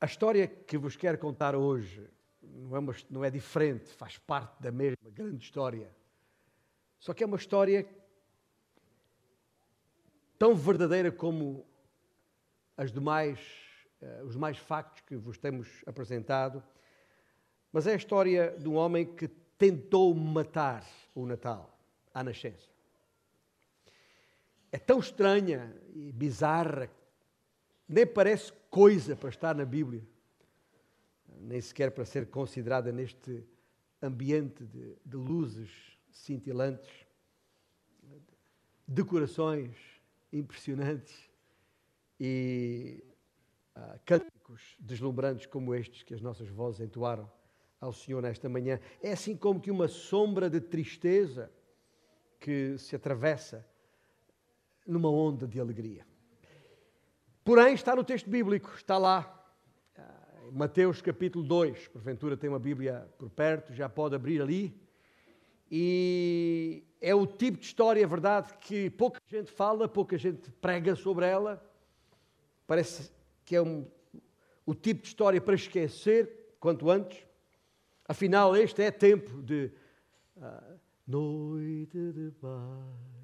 A história que vos quero contar hoje não é, uma, não é diferente, faz parte da mesma grande história. Só que é uma história tão verdadeira como as demais, uh, os mais factos que vos temos apresentado, mas é a história de um homem que tentou matar o Natal à nascença. É tão estranha e bizarra, nem parece coisa para estar na Bíblia, nem sequer para ser considerada neste ambiente de, de luzes cintilantes, decorações impressionantes e uh, cânticos deslumbrantes como estes que as nossas vozes entoaram ao Senhor nesta manhã. É assim como que uma sombra de tristeza que se atravessa numa onda de alegria. Porém, está no texto bíblico, está lá, em Mateus capítulo 2. Porventura tem uma Bíblia por perto, já pode abrir ali. E é o tipo de história, é verdade, que pouca gente fala, pouca gente prega sobre ela. Parece que é um, o tipo de história para esquecer quanto antes. Afinal, este é tempo de uh, noite de paz.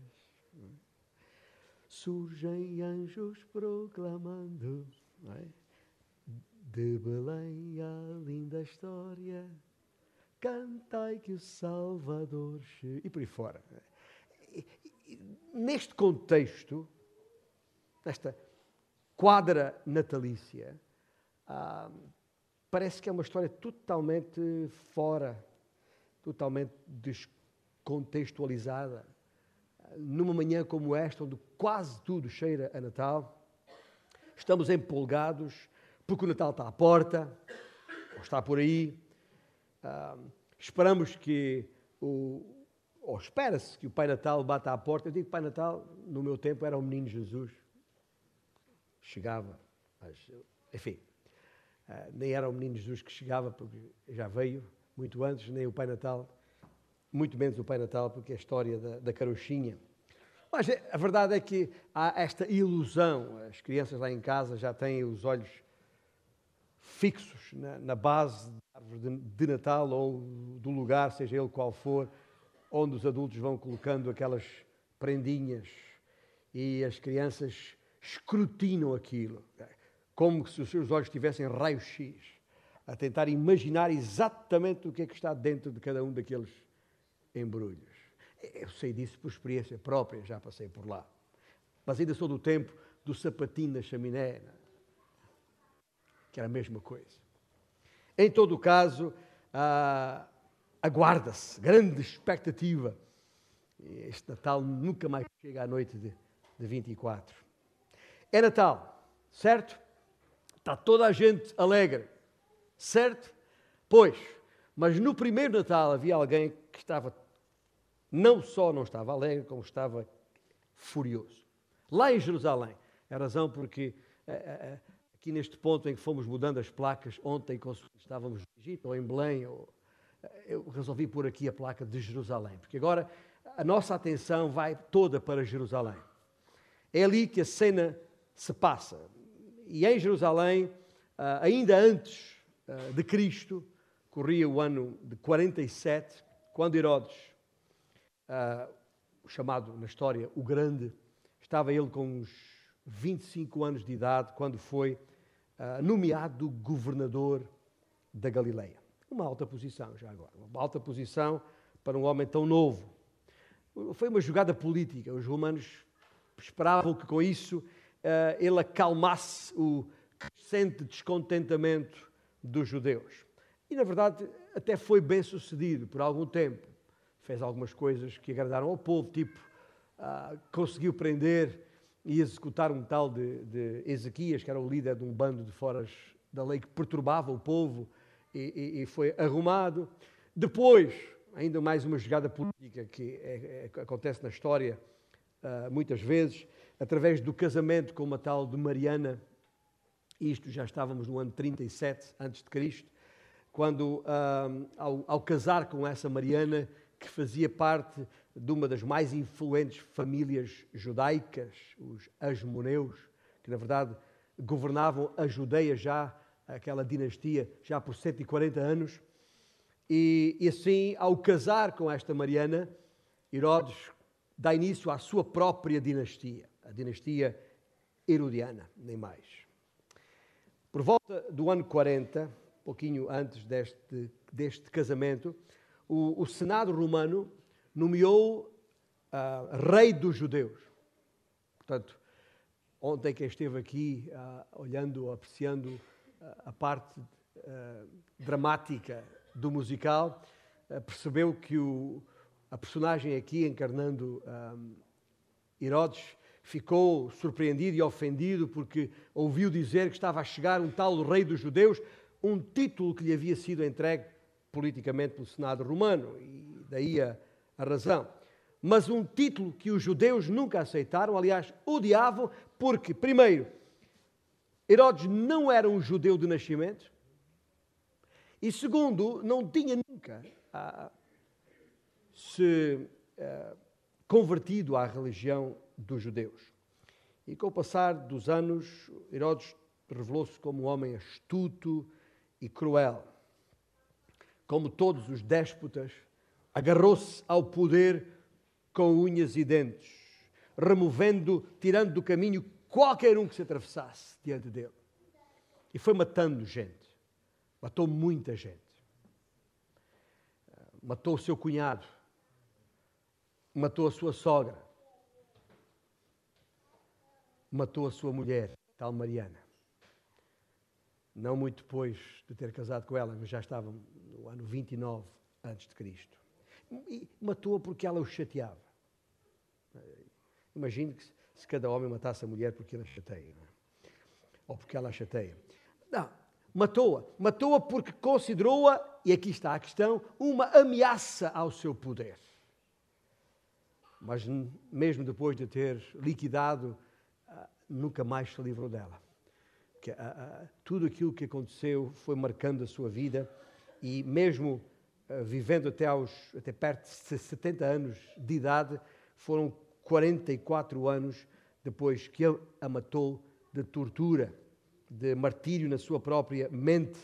Surgem anjos proclamando. É? De Belém a linda história, cantai que o Salvador chegue. E por aí fora. Neste contexto, nesta quadra natalícia, ah, parece que é uma história totalmente fora, totalmente descontextualizada. Numa manhã como esta, onde quase tudo cheira a Natal, estamos empolgados porque o Natal está à porta, ou está por aí. Uh, esperamos que o. Ou espera-se que o Pai Natal bata à porta. Eu digo Pai Natal, no meu tempo era o menino Jesus. Chegava, mas, enfim, uh, nem era o menino Jesus que chegava, porque já veio muito antes, nem o Pai Natal, muito menos o Pai Natal, porque é a história da, da carochinha. Mas a verdade é que há esta ilusão. As crianças lá em casa já têm os olhos fixos na, na base da árvore de, de Natal ou do lugar, seja ele qual for, onde os adultos vão colocando aquelas prendinhas e as crianças escrutinam aquilo, como se os seus olhos tivessem raio-x, a tentar imaginar exatamente o que é que está dentro de cada um daqueles embrulhos. Eu sei disso por experiência própria, já passei por lá. Mas ainda sou do tempo do sapatinho da chaminé que era a mesma coisa. Em todo o caso, ah, aguarda-se, grande expectativa. Este Natal nunca mais chega à noite de, de 24. É Natal, certo? Está toda a gente alegre, certo? Pois, mas no primeiro Natal havia alguém que estava, não só não estava alegre, como estava furioso. Lá em Jerusalém. É a razão porque eh, eh, aqui neste ponto em que fomos mudando as placas, ontem estávamos no Egito ou em Belém, eu resolvi pôr aqui a placa de Jerusalém, porque agora a nossa atenção vai toda para Jerusalém. É ali que a cena se passa. E em Jerusalém, ainda antes de Cristo, corria o ano de 47, quando Herodes, o chamado na história o Grande, estava ele com uns 25 anos de idade, quando foi uh, nomeado governador da Galileia. Uma alta posição, já agora. Uma alta posição para um homem tão novo. Foi uma jogada política. Os romanos esperavam que com isso uh, ele acalmasse o crescente descontentamento dos judeus. E, na verdade, até foi bem sucedido por algum tempo. Fez algumas coisas que agradaram ao povo, tipo, uh, conseguiu prender e executar um tal de, de, Ezequias, que era o líder de um bando de foras da lei que perturbava o povo e, e, e foi arrumado. Depois, ainda mais uma jogada política que é, é, acontece na história uh, muitas vezes, através do casamento com uma tal de Mariana, isto já estávamos no ano 37 a.C., quando, uh, ao, ao casar com essa Mariana, que fazia parte de uma das mais influentes famílias judaicas, os Asmoneus, que na verdade governavam a Judeia já aquela dinastia já por 140 anos. E, e assim, ao casar com esta Mariana, Herodes dá início à sua própria dinastia, a dinastia Herodiana, nem mais. Por volta do ano 40, pouquinho antes deste, deste casamento, o, o Senado romano nomeou uh, rei dos judeus. Portanto, ontem quem esteve aqui uh, olhando, apreciando uh, a parte dramática do musical, percebeu que o, a personagem aqui encarnando um, Herodes ficou surpreendido e ofendido porque ouviu dizer que estava a chegar um tal rei dos judeus, um título que lhe havia sido entregue politicamente pelo Senado romano, e daí a, a razão. Mas um título que os judeus nunca aceitaram, aliás, odiavam, porque, primeiro, Herodes não era um judeu de nascimento, e segundo, não tinha nunca ah, se ah, convertido à religião dos judeus. E com o passar dos anos, Herodes revelou-se como um homem astuto e cruel. Como todos os déspotas, agarrou-se ao poder com unhas e dentes, removendo, tirando do caminho qualquer um que se atravessasse diante dele. E foi matando gente. Matou muita gente. Matou o seu cunhado. Matou a sua sogra. Matou a sua mulher, tal Mariana. Não muito depois de ter casado com ela, mas já estava no ano 29 antes de Cristo. E matou-a porque ela o chateava. Imagine que se cada homem matasse a mulher porque ela chateia, é? ou porque ela chateia. Não, matou-a. Matou-a porque considerou-a, e aqui está a questão, uma ameaça ao seu poder. Mas mesmo depois de ter liquidado, ah, nunca mais se livrou dela. Que, uh, uh, tudo aquilo que aconteceu foi marcando a sua vida e mesmo uh, vivendo até, aos, até perto de 70 anos de idade, foram 44 anos depois que ele a matou de tortura, de martírio na sua própria mente.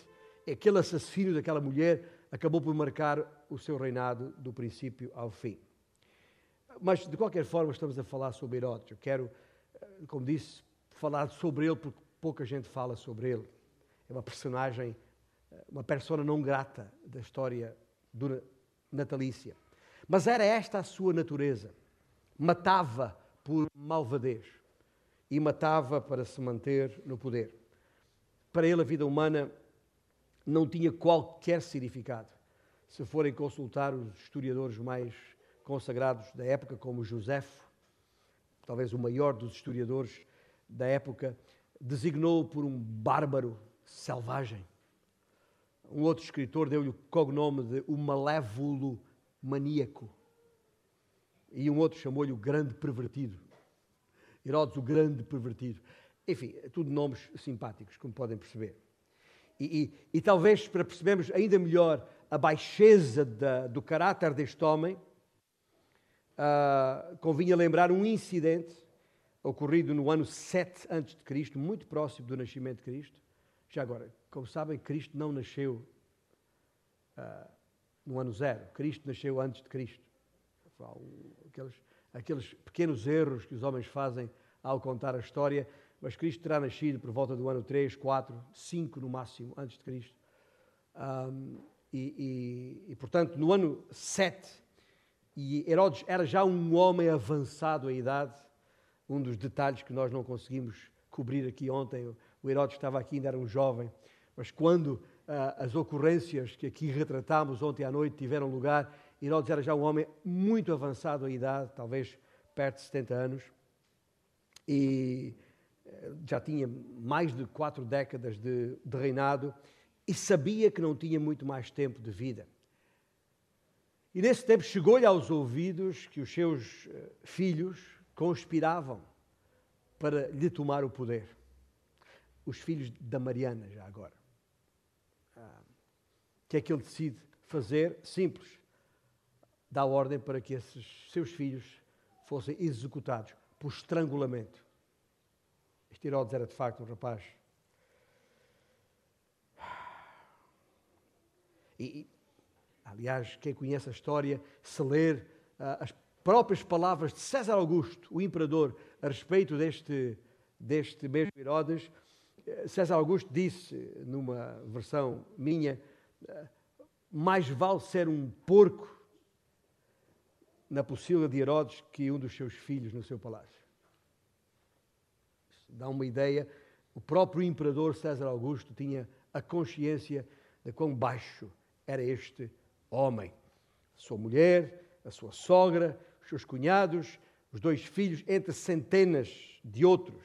Aquele assassínio daquela mulher acabou por marcar o seu reinado do princípio ao fim. Mas, de qualquer forma, estamos a falar sobre Herodes. Eu quero, eh, como disse, falar sobre ele porque pouca gente fala sobre ele. É uma personagem, eh, uma persona não grata da história natalícia. Mas era esta a sua natureza matava por malvadez e matava para se manter no poder. Para ele, a vida humana não tinha qualquer significado. Se forem consultar os historiadores mais consagrados da época, como Josefo, talvez o maior dos historiadores da época, designou por um bárbaro selvagem. Um outro escritor deu-lhe o cognome de o malévolo maníaco. E um outro chamou-lhe o grande pervertido. Herodes, o grande pervertido. Enfim, tudo nomes simpáticos, como podem perceber. E, e, e talvez para percebermos ainda melhor a baixeza da, do caráter deste homem, uh, convinha lembrar um incidente ocorrido no ano 7 a.C., muito próximo do nascimento de Cristo. Já agora, como sabem, Cristo não nasceu uh, no ano zero. Cristo nasceu antes de Cristo aqueles, aqueles pequenos erros que os homens fazem ao contar a história, mas Cristo terá nascido por volta do ano 3, 4, 5 no máximo, antes de Cristo. Um, e, e, e, portanto, no ano 7, e Herodes era já um homem avançado em idade, um dos detalhes que nós não conseguimos cobrir aqui ontem, o Herodes estava aqui, ainda era um jovem, mas quando uh, as ocorrências que aqui retratámos ontem à noite tiveram lugar, Herodes era já um homem muito avançado em idade, talvez perto de 70 anos, e eh, já tinha mais de quatro décadas de, de reinado e sabia que não tinha muito mais tempo de vida. E nesse tempo chegou-lhe aos ouvidos que os seus eh, filhos conspiravam para lhe tomar o poder. Os filhos da Mariana, já agora. Ah, o que é que ele decide fazer? Simples dá ordem para que esses seus filhos fossem executados por estrangulamento. Este Herodes era de facto um rapaz E, aliás, quem conhece a história, se ler uh, as próprias palavras de César Augusto, o imperador, a respeito deste, deste mesmo Herodes, eh, César Augusto disse, numa versão minha, uh, mais vale ser um porco na pocilga de Herodes que um dos seus filhos no seu palácio. Isso dá uma ideia. O próprio imperador César Augusto tinha a consciência de quão baixo era este homem. A sua mulher, a sua sogra, seus cunhados, os dois filhos, entre centenas de outros.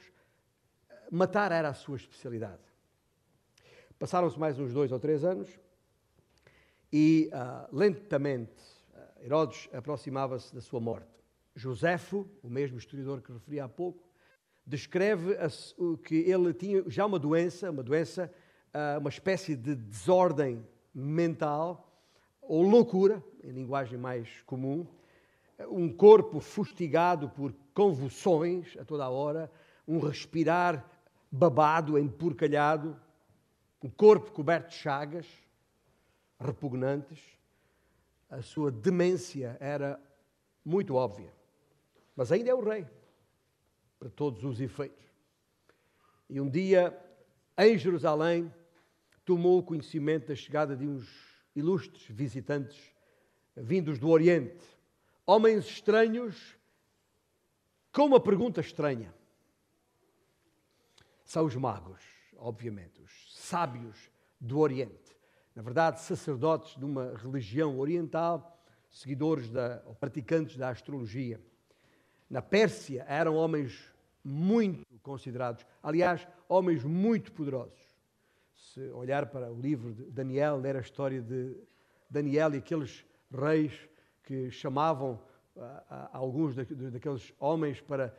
Matar era a sua especialidade. Passaram-se mais uns dois ou três anos e uh, lentamente Herodes aproximava-se da sua morte. Josefo, o mesmo historiador que referi há pouco, descreve que ele tinha já uma doença, uma doença, ah, uma espécie de desordem mental ou loucura, em linguagem mais comum, um corpo fustigado por convulsões a toda a hora, um respirar babado, empurcalhado, um corpo coberto de chagas repugnantes, a sua demência era muito óbvia. Mas ainda é o rei, para todos os efeitos. E um dia, em Jerusalém, tomou conhecimento da chegada de uns ilustres visitantes vindos do Oriente, homens estranhos, com uma pergunta estranha. São os magos, obviamente, os sábios do Oriente na verdade, sacerdotes de uma religião oriental, seguidores da, ou praticantes da astrologia. Na Pérsia eram homens muito considerados, aliás, homens muito poderosos. Se olhar para o livro de Daniel, ler a história de Daniel e aqueles reis que chamavam uh, uh, alguns da, daqueles homens para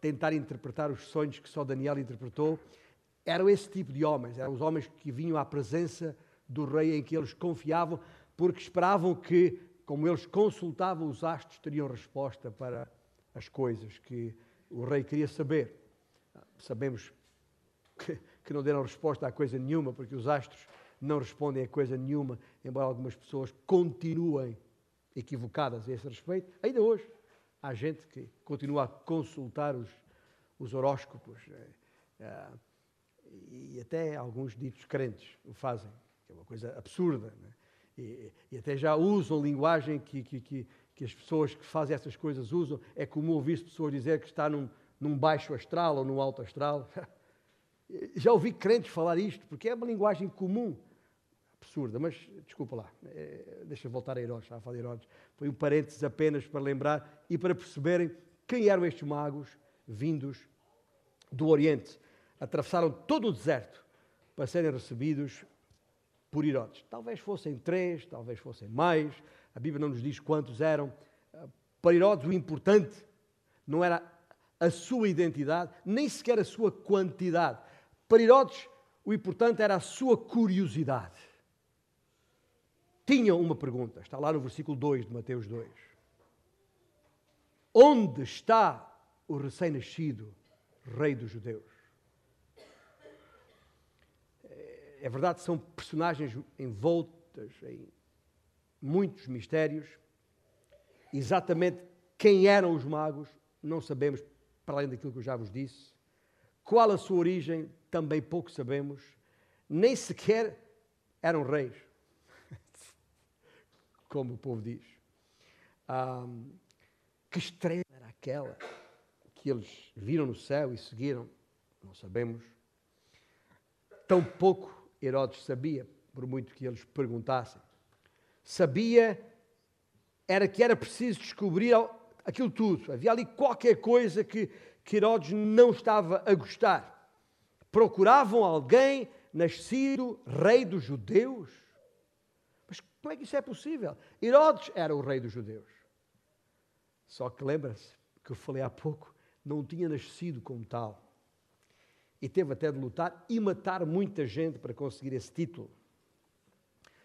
tentar interpretar os sonhos que só Daniel interpretou, eram esse tipo de homens, eram os homens que vinham à presença do rei em que eles confiavam, porque esperavam que, como eles consultavam os astros, teriam resposta para as coisas que o rei queria saber. Sabemos que, que não deram resposta a coisa nenhuma, porque os astros não respondem a coisa nenhuma, embora algumas pessoas continuem equivocadas a esse respeito. Ainda hoje há gente que continua a consultar os, os horóscopos. É, e até alguns ditos crentes o fazem que é uma coisa absurda. Né? E, e, até já usam linguagem que, que, que, que, as pessoas que fazem essas coisas usam. É comum ouvir pessoas dizer que está num, num baixo astral ou num alto astral. já ouvi crentes falar isto, porque é uma linguagem comum. Absurda, mas desculpa lá, é, deixa voltar a Herodes, já a falar de Herodes. Foi um parênteses apenas para lembrar e para perceberem quem eram estes magos vindos do Oriente. Atravessaram todo o deserto para serem recebidos por Herodes. Talvez fossem três, talvez fossem mais, a Bíblia não nos diz quantos eram. Para Herodes, o importante não era a sua identidade, nem sequer a sua quantidade. Para Herodes, o importante era a sua curiosidade. Tinham uma pergunta, está lá no versículo 2 de Mateus 2. Onde está o recém-nascido Rei dos Judeus? é verdade, são personagens envoltas em muitos mistérios. Exatamente quem eram os magos, não sabemos, para além daquilo que eu já vos disse. Qual a sua origem, também pouco sabemos. Nem sequer eram reis, como o povo diz. Um, que estrela era aquela que eles viram no céu e seguiram? Não sabemos. Tão pouco Herodes sabia, por muito que eles perguntassem. Sabia era que era preciso descobrir aquilo tudo. Havia ali qualquer coisa que, que Herodes não estava a gostar. Procuravam alguém nascido rei dos judeus. Mas como é que isso é possível? Herodes era o rei dos judeus. Só que lembra-se que eu falei há pouco, não tinha nascido como tal e teve até de lutar e matar muita gente para conseguir esse título.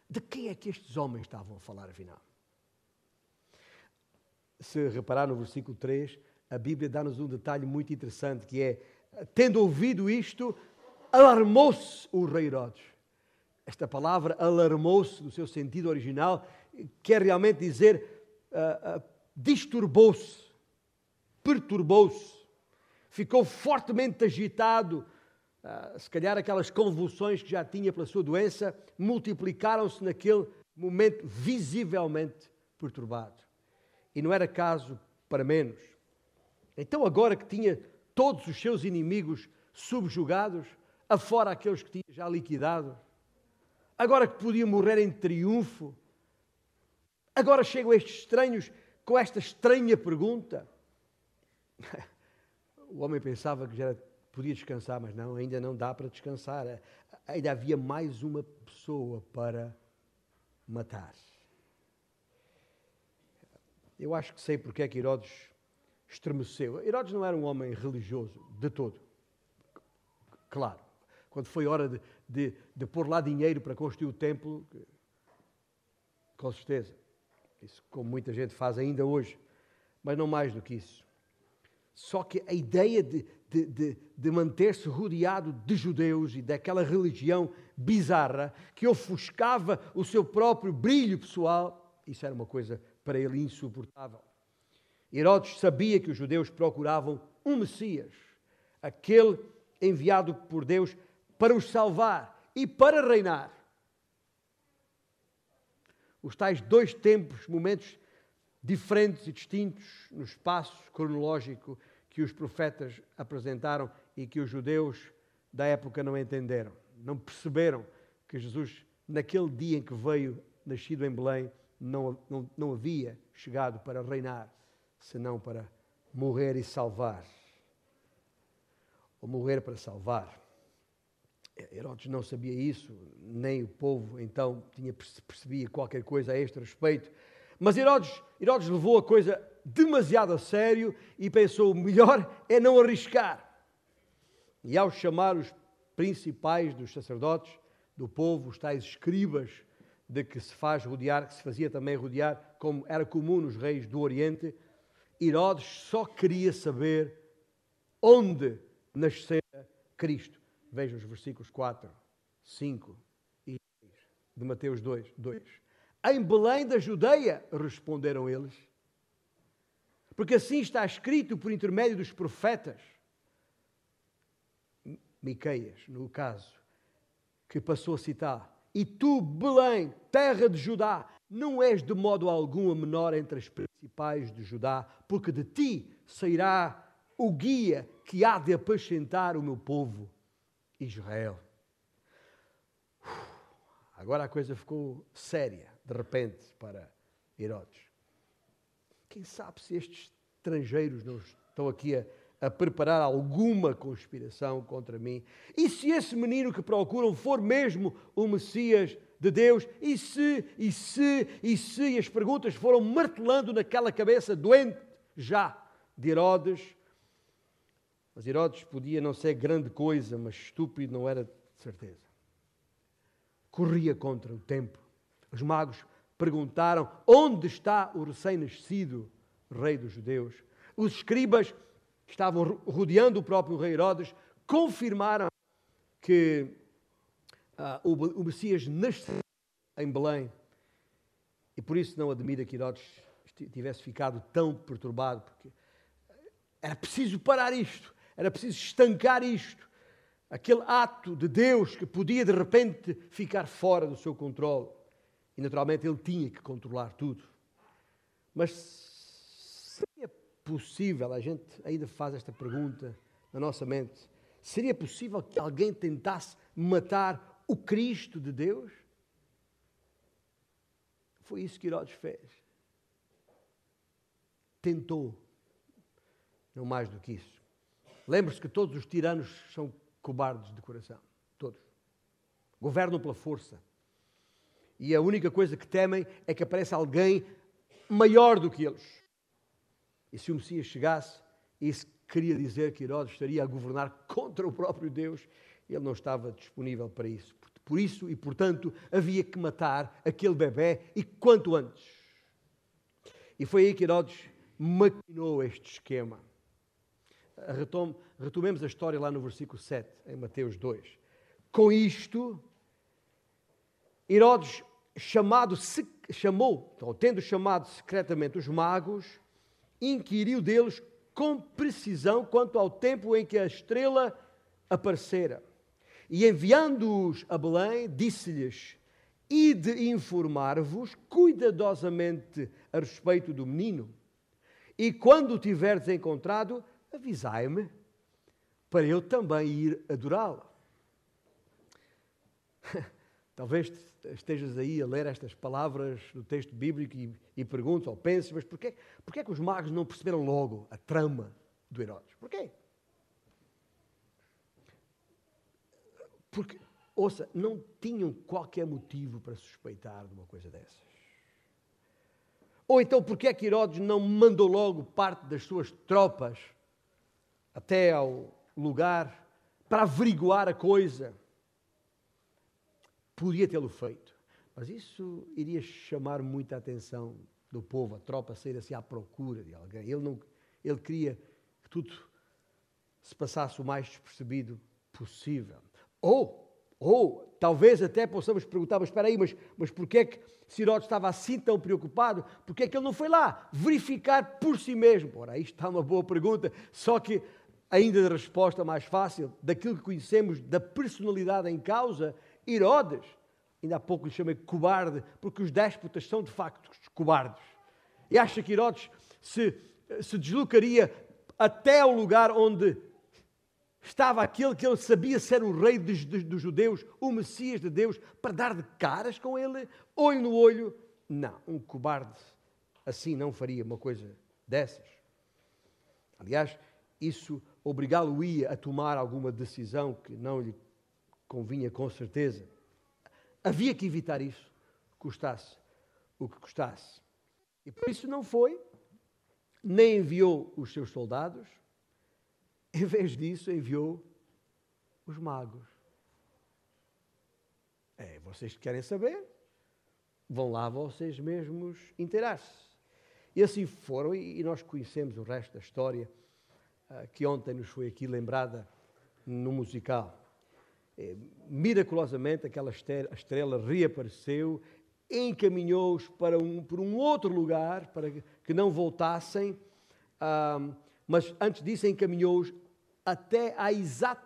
De quem é que estes homens estavam a falar, afinal? Se reparar no versículo 3, a Bíblia dá-nos um detalhe muito interessante, que é, tendo ouvido isto, alarmou-se o rei Herodes. Esta palavra alarmou-se do seu sentido original, quer realmente dizer uh, uh, disturbou-se, perturbou-se, ficou fortemente agitado. Uh, se calhar aquelas convulsões que já tinha pela sua doença multiplicaram-se naquele momento visivelmente perturbado. E não era caso para menos. Então, agora que tinha todos os seus inimigos subjugados, afora aqueles que tinha já liquidado, agora que podia morrer em triunfo, agora chegam estes estranhos com esta estranha pergunta. O homem pensava que já podia descansar, mas não, ainda não dá para descansar. Ainda havia mais uma pessoa para matar. Eu acho que sei porque é que Herodes estremeceu. Herodes não era um homem religioso, de todo. Claro. Quando foi hora de, de, de pôr lá dinheiro para construir o templo, com certeza. Isso como muita gente faz ainda hoje. Mas não mais do que isso. Só que a ideia de, de, de, de manter-se rodeado de judeus e daquela religião bizarra que ofuscava o seu próprio brilho pessoal, isso era uma coisa para ele insuportável. Herodes sabia que os judeus procuravam um Messias, aquele enviado por Deus para os salvar e para reinar. Os tais dois tempos, momentos diferentes e distintos no espaço cronológico que os profetas apresentaram e que os judeus da época não entenderam. Não perceberam que Jesus, naquele dia em que veio, nascido em Belém, não, não, não havia chegado para reinar, senão para morrer e salvar. Ou morrer para salvar. Herodes não sabia isso, nem o povo então tinha percebia qualquer coisa a este respeito. Mas Herodes, Herodes levou a coisa demasiado a sério e pensou: melhor é não arriscar. E ao chamar os principais dos sacerdotes do povo, os tais escribas, de que se faz rodear, que se fazia também rodear, como era comum nos reis do Oriente, Herodes só queria saber onde nascera Cristo. Vejam os versículos 4, 5 e 6 de Mateus 2, 2. Em Belém da Judeia, responderam eles, porque assim está escrito por intermédio dos profetas. Miqueias, no caso, que passou a citar e tu, Belém, terra de Judá, não és de modo algum a menor entre as principais de Judá, porque de ti sairá o guia que há de apacentar o meu povo, Israel. Agora a coisa ficou séria, de repente, para Herodes. Quem sabe se estes estrangeiros não estão aqui a a preparar alguma conspiração contra mim. E se esse menino que procuram for mesmo o Messias de Deus? E se, e se, e se? E as perguntas foram martelando naquela cabeça doente já de Herodes. Mas Herodes podia não ser grande coisa, mas estúpido não era de certeza. Corria contra o tempo. Os magos perguntaram: onde está o recém-nascido rei dos judeus? Os escribas que estavam rodeando o próprio rei Herodes, confirmaram que o, o Messias nasceu em Belém. E por isso não admira que Herodes tivesse ficado tão perturbado, porque era preciso parar isto, era preciso estancar isto. Aquele ato de Deus que podia de repente ficar fora do seu controle. E naturalmente ele tinha que controlar tudo. Mas seria possível, a gente ainda faz esta pergunta na nossa mente, seria possível que alguém tentasse matar o Cristo de Deus? Foi isso que Herodes fez. Tentou, não mais do que isso. Lembre-se que todos os tiranos são cobardes de coração. Todos. Governam pela força. E a única coisa que temem é que apareça alguém maior do que eles. E se o Messias chegasse, isso queria dizer que Herodes estaria a governar contra o próprio Deus. Ele não estava disponível para isso. Por isso e portanto havia que matar aquele bebê e quanto antes. E foi aí que Herodes maquinou este esquema. Retom, retomemos a história lá no versículo 7, em Mateus 2. Com isto, Herodes chamado, chamou, ou tendo chamado secretamente os magos, inquiriu deles com precisão quanto ao tempo em que a estrela aparecera. E enviando-os a Belém, disse-lhes: Ide informar-vos cuidadosamente a respeito do menino, e quando o tiverdes encontrado, avisai-me, para eu também ir adorá-lo. Talvez estejas aí a ler estas palavras do texto bíblico e, e perguntes ou penses, mas porquê, porquê que os magos não perceberam logo a trama do Herodes? Porquê? Porque, ouça, não tinham qualquer motivo para suspeitar de uma coisa dessas. Ou então, porquê é que Herodes não mandou logo parte das suas tropas até ao lugar para averiguar a coisa? Podia tê-lo feito, mas isso iria chamar muita atenção do povo, a tropa sair assim à procura de alguém. Ele, não, ele queria que tudo se passasse o mais despercebido possível. Ou, ou talvez até possamos perguntar, mas espera aí, mas, mas porquê é que Sirote estava assim tão preocupado? Porquê é que ele não foi lá verificar por si mesmo? Ora, aí está uma boa pergunta, só que ainda de resposta mais fácil, daquilo que conhecemos da personalidade em causa, Herodes, ainda há pouco lhe chamei cobarde, porque os déspotas são de facto cobardes. E acha que Herodes se, se deslocaria até o lugar onde estava aquele que ele sabia ser o rei dos, dos, dos, judeus, o Messias de Deus, para dar de caras com ele, olho no olho. Não, um cobarde assim não faria uma coisa dessas. Aliás, isso obrigá-lo-ia a tomar alguma decisão que não lhe convinha com certeza. Havia que evitar isso, custasse o que custasse. E por isso não foi, nem enviou os seus soldados, em vez disso, enviou os magos. É, vocês querem saber? Vão lá vocês mesmos inteirar-se. E assim foram, e nós conhecemos o resto da história, que ontem nos foi aqui lembrada no musical. É, miraculosamente, aquela estrela reapareceu, encaminhou-os para um, por um outro lugar, para que não voltassem, ah, mas antes disso encaminhou-os até à exata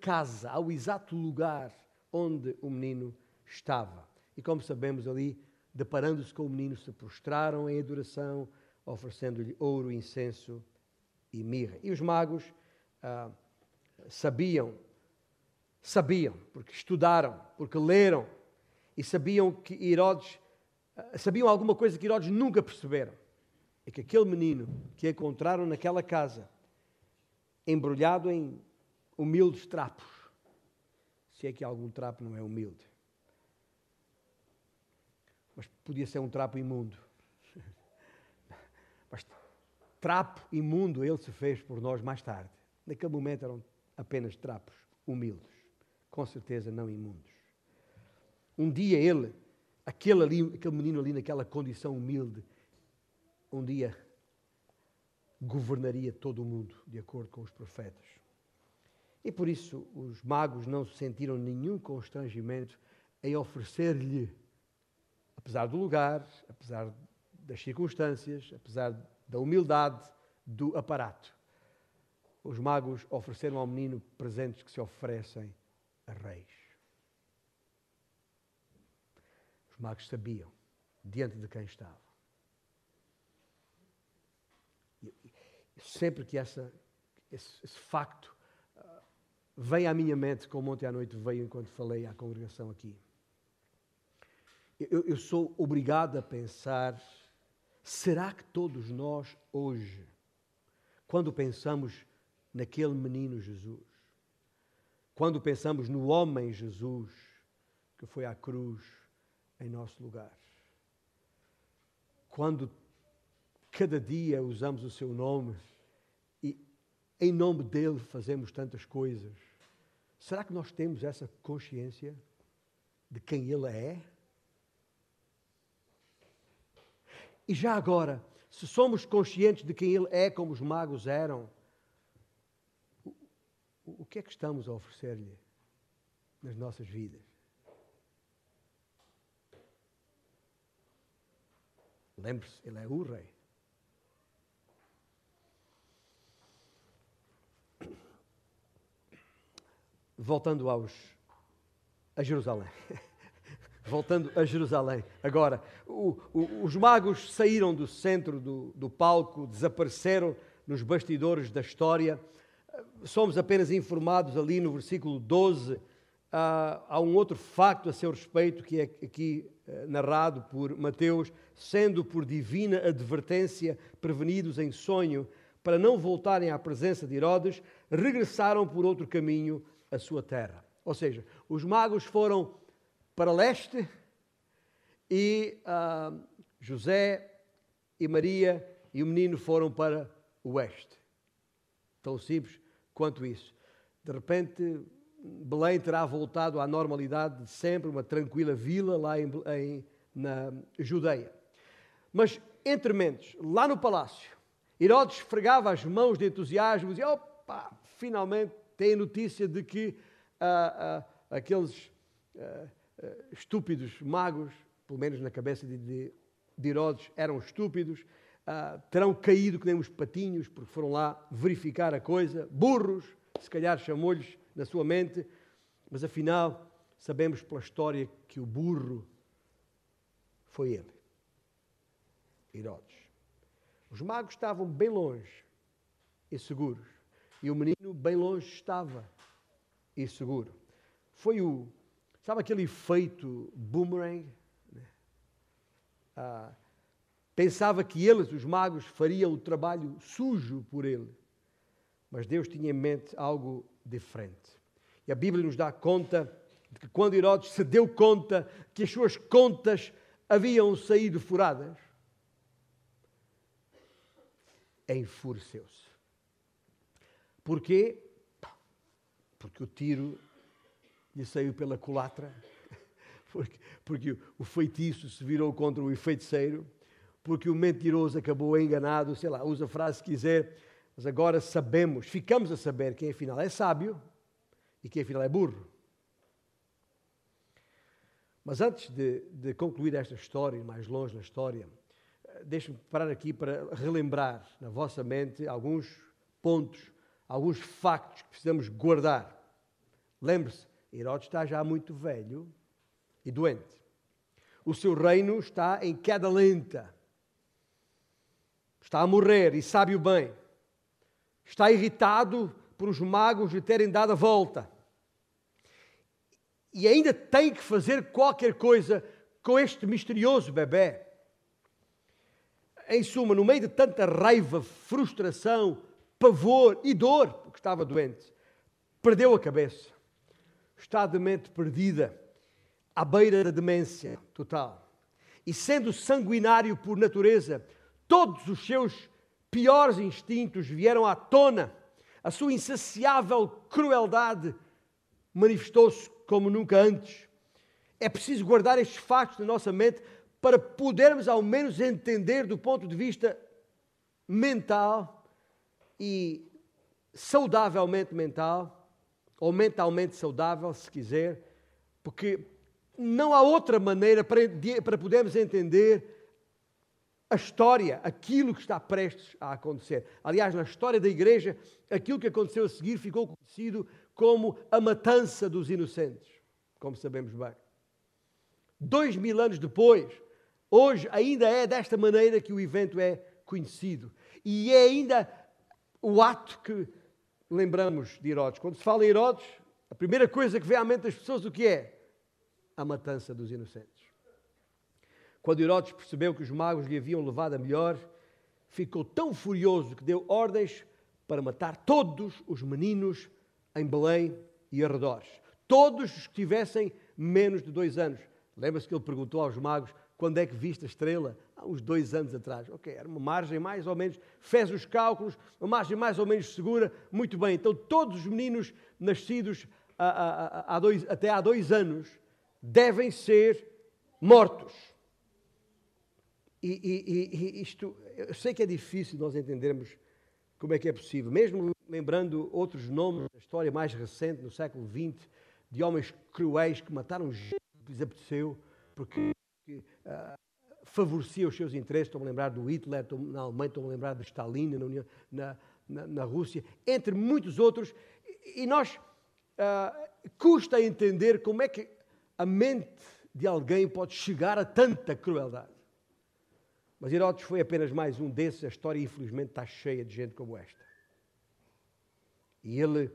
casa, ao exato lugar onde o menino estava. E como sabemos ali, deparando-se com o menino, se prostraram em adoração, oferecendo-lhe ouro, incenso e mirra. E os magos ah, sabiam, sabiam, porque estudaram, porque leram, e sabiam que Herodes, ah, sabiam alguma coisa que Herodes nunca perceberam. É que aquele menino que encontraram naquela casa embrulhado em humildes trapos. Se é que algum trapo não é humilde. Mas podia ser um trapo imundo. Mas trapo imundo ele se fez por nós mais tarde. Naquele momento eram apenas trapos humildes, com certeza não imundos. Um dia ele, aquele, ali, aquele menino ali naquela condição humilde, um dia governaria todo o mundo, de acordo com os profetas. E por isso os magos não sentiram nenhum constrangimento em oferecer-lhe, apesar do lugar, apesar das circunstâncias, apesar da humildade do aparato. Os magos ofereceram ao menino presentes que se oferecem a reis. Os magos sabiam diante de quem estavam. sempre que essa, esse, esse facto uh, vem à minha mente, como ontem à noite veio enquanto falei à congregação aqui, eu, eu sou obrigado a pensar: será que todos nós hoje, quando pensamos naquele menino Jesus, quando pensamos no homem Jesus que foi à cruz em nosso lugar, quando cada dia usamos o seu nome e em nome dele fazemos tantas coisas. Será que nós temos essa consciência de quem ele é? E já agora, se somos conscientes de quem Ele é, como os magos eram, o, o que é que estamos a oferecer-lhe nas nossas vidas? Lembre-se, Ele é o Rei. Voltando aos, a Jerusalém. Voltando a Jerusalém. Agora, o, o, os magos saíram do centro do, do palco, desapareceram nos bastidores da história. Somos apenas informados ali no versículo 12 há, há um outro facto a seu respeito que é aqui eh, narrado por Mateus, sendo por divina advertência prevenidos em sonho para não voltarem à presença de Herodes, regressaram por outro caminho à sua terra. Ou seja, os magos foram para leste e uh, José e Maria e o menino foram para o oeste. Tão simples quanto isso. De repente, Belém terá voltado à normalidade de sempre, uma tranquila vila lá em, em, na Judeia. Mas, entre mentes, lá no palácio, Herodes esfregava as mãos de entusiasmo e dizia: opa, finalmente tem notícia de que ah, ah, aqueles estúpidos magos, pelo menos na cabeça de, de, de Herodes, eram estúpidos, ah, terão caído que nem uns patinhos, porque foram lá verificar a coisa, burros, se calhar chamou-lhes na sua mente, mas afinal sabemos pela história que o burro foi ele, Herodes. Os magos estavam bem longe e seguros, e o menino bem longe estava e seguro. Foi o, sabe aquele efeito boomerang? Ah, pensava que eles, os magos, fariam o trabalho sujo por ele. Mas Deus tinha em mente algo diferente. E a Bíblia nos dá conta de que quando Herodes se deu conta que as suas contas haviam saído furadas, enfureceu-se. Porquê? Porque o tiro lhe saiu pela culatra, porque, porque o feitiço se virou contra o feiticeiro, porque o mentiroso acabou enganado, sei lá, usa a frase que quiser, mas agora sabemos, ficamos a saber quem afinal é sábio e quem afinal é burro. Mas antes de, de concluir esta história, mais longe na história, eh, deixe-me parar aqui para relembrar na vossa mente alguns pontos, alguns factos que precisamos guardar. Lembre-se, Herodes está já muito velho e doente. O seu reino está em queda lenta. Está a morrer e sabe o bem está irritado por os magos lhe terem dado a volta. E ainda tem que fazer qualquer coisa com este misterioso bebê. Em suma, no meio de tanta raiva, frustração, pavor e dor, porque estava doente, perdeu a cabeça. Está de mente perdida, à beira da demência total. E sendo sanguinário por natureza, todos os seus piores instintos vieram à tona, a sua insaciável crueldade manifestou-se como nunca antes. É preciso guardar estes factos na nossa mente para podermos, ao menos, entender do ponto de vista mental e saudavelmente mental, ou mentalmente saudável, se quiser, porque não há outra maneira para, para podermos entender a história, aquilo que está prestes a acontecer. Aliás, na história da igreja, aquilo que aconteceu a seguir ficou conhecido como a matança dos inocentes, como sabemos bem. Dois mil anos depois, hoje ainda é desta maneira que o evento é conhecido. E é ainda o ato que lembramos de Herodes. Quando se fala em Herodes, a primeira coisa que vem à mente das pessoas o que é? A matança dos inocentes. Quando Herodes percebeu que os magos lhe haviam levado a melhor, ficou tão furioso que deu ordens para matar todos os meninos em Belém e arredores. Todos os que tivessem menos de dois anos. Lembra-se que ele perguntou aos magos quando é que viste a estrela? Há uns dois anos atrás. Ok, era uma margem mais ou menos, fez os cálculos, uma margem mais ou menos segura. Muito bem, então todos os meninos nascidos há, há, há dois, até há dois anos devem ser mortos. E, e, e, isto, eu sei que é difícil nós entendermos como é que é possível, mesmo lembrando outros nomes da história mais recente, no século XX, de homens cruéis que mataram gente que lhes apeteceu, porque uh, favorecia os seus interesses. Estou-me a lembrar do Hitler, estou, na Alemanha, estou-me a lembrar de Stalin, na, na, na, na Rússia, entre muitos outros. E, e nós uh, custa entender como é que a mente de alguém pode chegar a tanta crueldade. Mas Herodes foi apenas mais um desses. A história, infelizmente, está cheia de gente como esta. E ele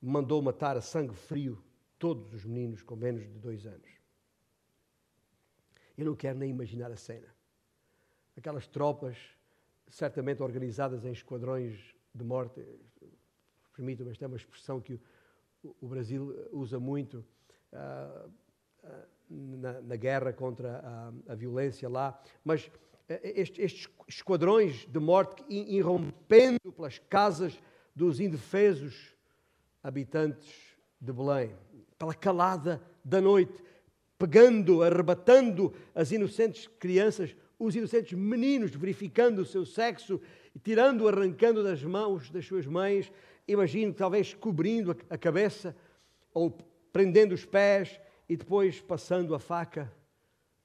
mandou matar a sangue frio todos os meninos com menos de dois anos. Eu não quero nem imaginar a cena. Aquelas tropas, certamente organizadas em esquadrões de morte, permitam-me, esta é uma expressão que o, Brasil usa muito uh, na, na, guerra contra a, a violência lá, mas eh, estes, estes esquadrões de morte irrompendo pelas casas dos indefesos habitantes de Belém, pela calada da noite, pegando, arrebatando as inocentes crianças, os inocentes meninos, verificando o seu sexo e tirando, arrancando das mãos das suas mães, imagino talvez cobrindo a cabeça ou prendendo os pés e depois passando a faca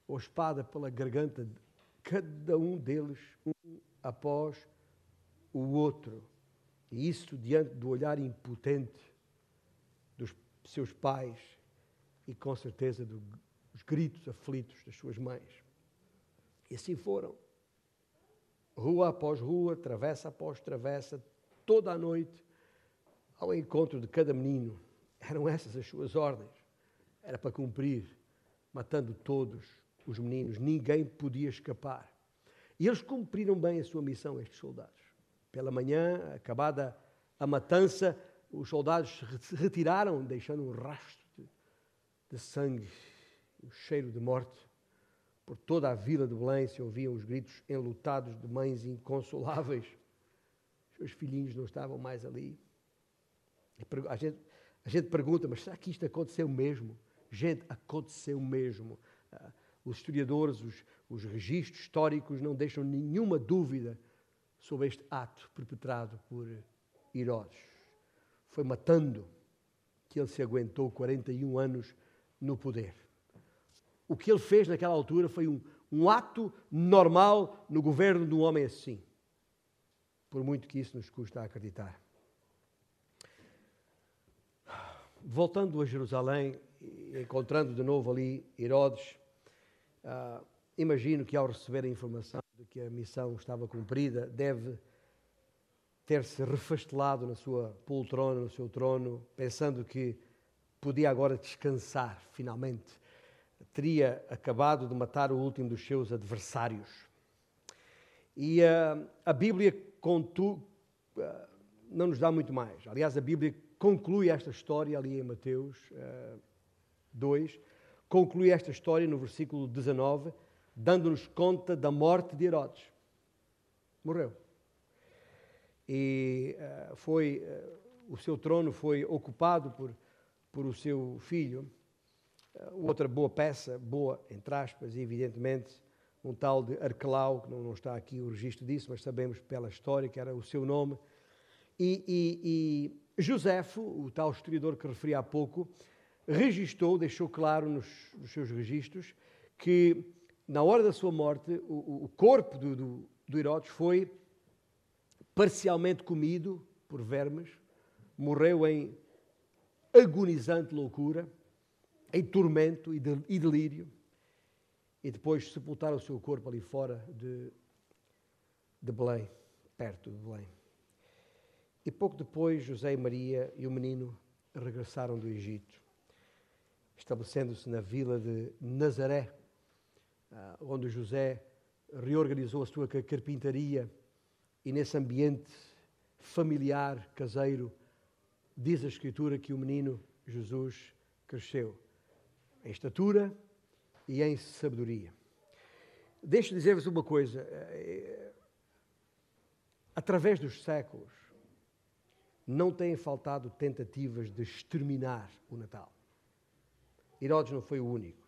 ou a espada pela garganta de cada um deles, um após o outro. E isso diante do olhar impotente dos seus pais e com certeza dos gritos aflitos das suas mães. E assim foram. Rua após rua, travessa após travessa, toda a noite, ao encontro de cada menino. Eram essas as suas ordens. Era para cumprir, matando todos os meninos. Ninguém podia escapar. E eles cumpriram bem a sua missão, estes soldados. Pela manhã, acabada a matança, os soldados se retiraram, deixando um rastro de, de sangue, um cheiro de morte. Por toda a vila de Belém se ouviam os gritos enlutados de mães inconsoláveis. Seus filhinhos não estavam mais ali. A gente, a gente pergunta, mas será que isto aconteceu mesmo? Gente, aconteceu mesmo. Ah, os historiadores, os, os registros históricos não deixam nenhuma dúvida sobre este ato perpetrado por Herodes. Foi matando que ele se aguentou 41 anos no poder. O que ele fez naquela altura foi um, um ato normal no governo de um homem assim. Por muito que isso nos custa acreditar. Voltando a Jerusalém, encontrando de novo ali Herodes, uh, imagino que ao receber a informação de que a missão estava cumprida, deve ter-se refastelado na sua poltrona, no seu trono, pensando que podia agora descansar, finalmente. Teria acabado de matar o último dos seus adversários. E uh, a Bíblia, contudo, uh, não nos dá muito mais. Aliás, a Bíblia conclui esta história ali em Mateus uh, 2, conclui esta história no versículo 19, dando-nos conta da morte de Herodes. Morreu. E foi, o seu trono foi ocupado por, por o seu filho. Outra boa peça, boa entre aspas, evidentemente, um tal de Arquelau, que não, não, está aqui o registro disso, mas sabemos pela história que era o seu nome. E, e, e Josefo, o tal historiador que referi há pouco, registou, deixou claro nos, nos seus registros, que na hora da sua morte, o, o corpo do, do, do Herodes foi parcialmente comido por vermes, morreu em agonizante loucura, em tormento e, de, e delírio, e depois sepultaram o seu corpo ali fora de, de Belém, perto de Belém. E pouco depois, José e Maria e o menino regressaram do Egito, estabelecendo-se na vila de Nazaré, ah, onde José reorganizou a sua carpintaria e nesse ambiente familiar, caseiro, diz a Escritura que o menino Jesus cresceu em estatura e em sabedoria. Deixe-me dizer-vos uma coisa. Eh, através dos séculos, não têm faltado tentativas de exterminar o Natal. Herodes não foi o único.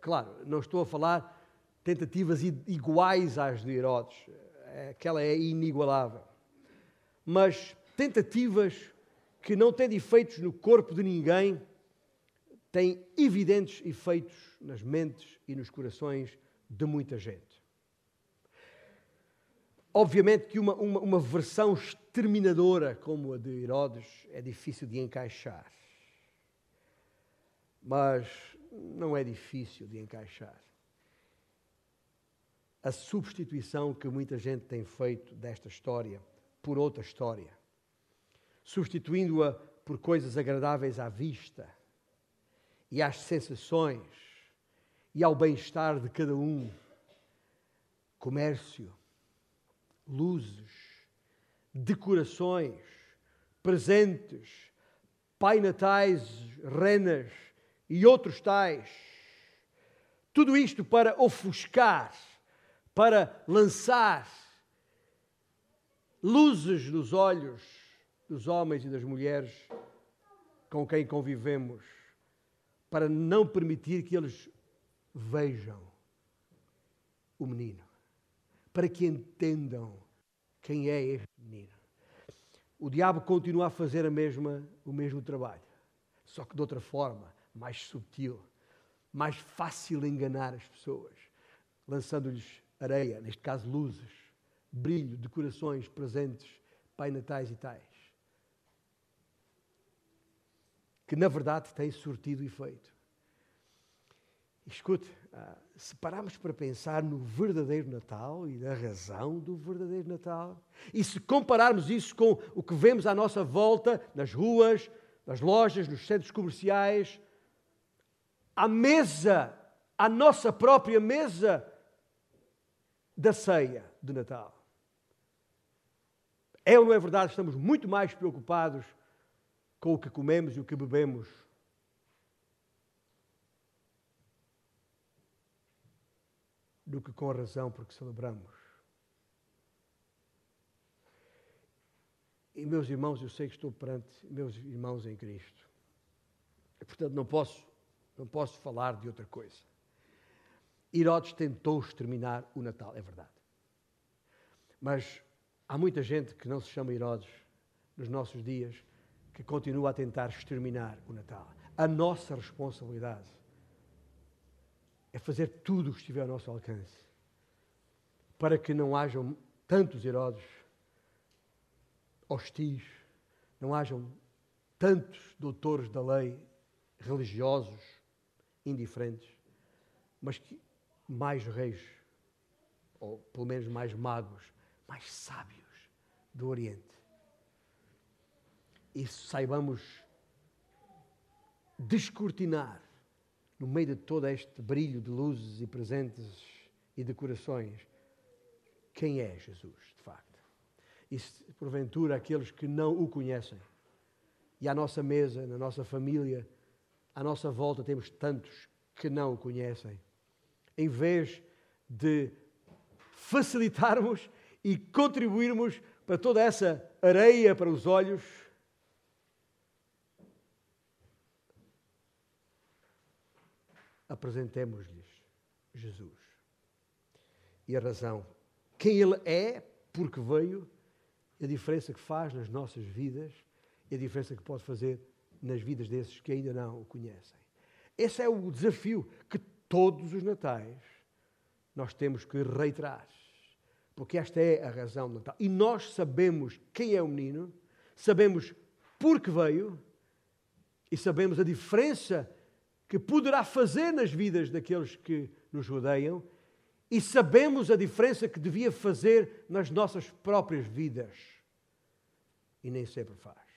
Claro, não estou a falar tentativas iguais às de Herodes, aquela é inigualável. Mas tentativas que não têm efeitos no corpo de ninguém, têm evidentes efeitos nas mentes e nos corações de muita gente. Obviamente que uma, uma, uma versão exterminadora como a de Herodes é difícil de encaixar. Mas não é difícil de encaixar. A substituição que muita gente tem feito desta história por outra história, substituindo-a por coisas agradáveis à vista e às sensações e ao bem-estar de cada um. Comércio, luzes, decorações, presentes, pai natais, renas e outros tais. Tudo isto para ofuscar, para lançar luzes nos olhos dos homens e das mulheres com quem convivemos, para não permitir que eles vejam o menino, para que entendam quem é este menino. O diabo continua a fazer a mesma, o mesmo trabalho, só que de outra forma, mais subtil, mais fácil enganar as pessoas, lançando-lhes areia, neste caso luzes, brilho, decorações, presentes, pai natais e tais. Que na verdade têm surtido efeito. Escute, ah, se pararmos para pensar no verdadeiro Natal e na razão do verdadeiro Natal, e se compararmos isso com o que vemos à nossa volta, nas ruas, nas lojas, nos centros comerciais, à mesa, à nossa própria mesa da ceia de Natal. É ou não é verdade? Estamos muito mais preocupados com o que comemos e o que bebemos do que com a razão porque celebramos. E meus irmãos, eu sei que estou perante meus irmãos em Cristo. E, portanto, não posso, não posso falar de outra coisa. Herodes tentou exterminar o Natal, é verdade. Mas há muita gente que não se chama Herodes nos nossos dias que continua a tentar exterminar o Natal. A nossa responsabilidade é fazer tudo o que estiver ao nosso alcance para que não hajam tantos Herodes hostis, não hajam tantos doutores da lei religiosos indiferentes, mas que mais reis, ou pelo menos mais magos, mais sábios do Oriente. E saibamos descortinar no meio de todo este brilho de luzes e presentes e decorações, quem é Jesus, de facto. E se, porventura aqueles que não o conhecem, e à nossa mesa, na nossa família, à nossa volta temos tantos que não o conhecem, em vez de facilitarmos e contribuirmos para toda essa areia para os olhos, apresentemos-lhes Jesus. E a razão, quem Ele é, porque veio, a diferença que faz nas nossas vidas e a diferença que pode fazer nas vidas desses que ainda não o conhecem. Esse é o desafio que todos os natais nós temos que reiterar. Porque esta é a razão do Natal. E nós sabemos quem é o menino, sabemos por que veio e sabemos a diferença que poderá fazer nas vidas daqueles que nos rodeiam e sabemos a diferença que devia fazer nas nossas próprias vidas. E nem sempre faz.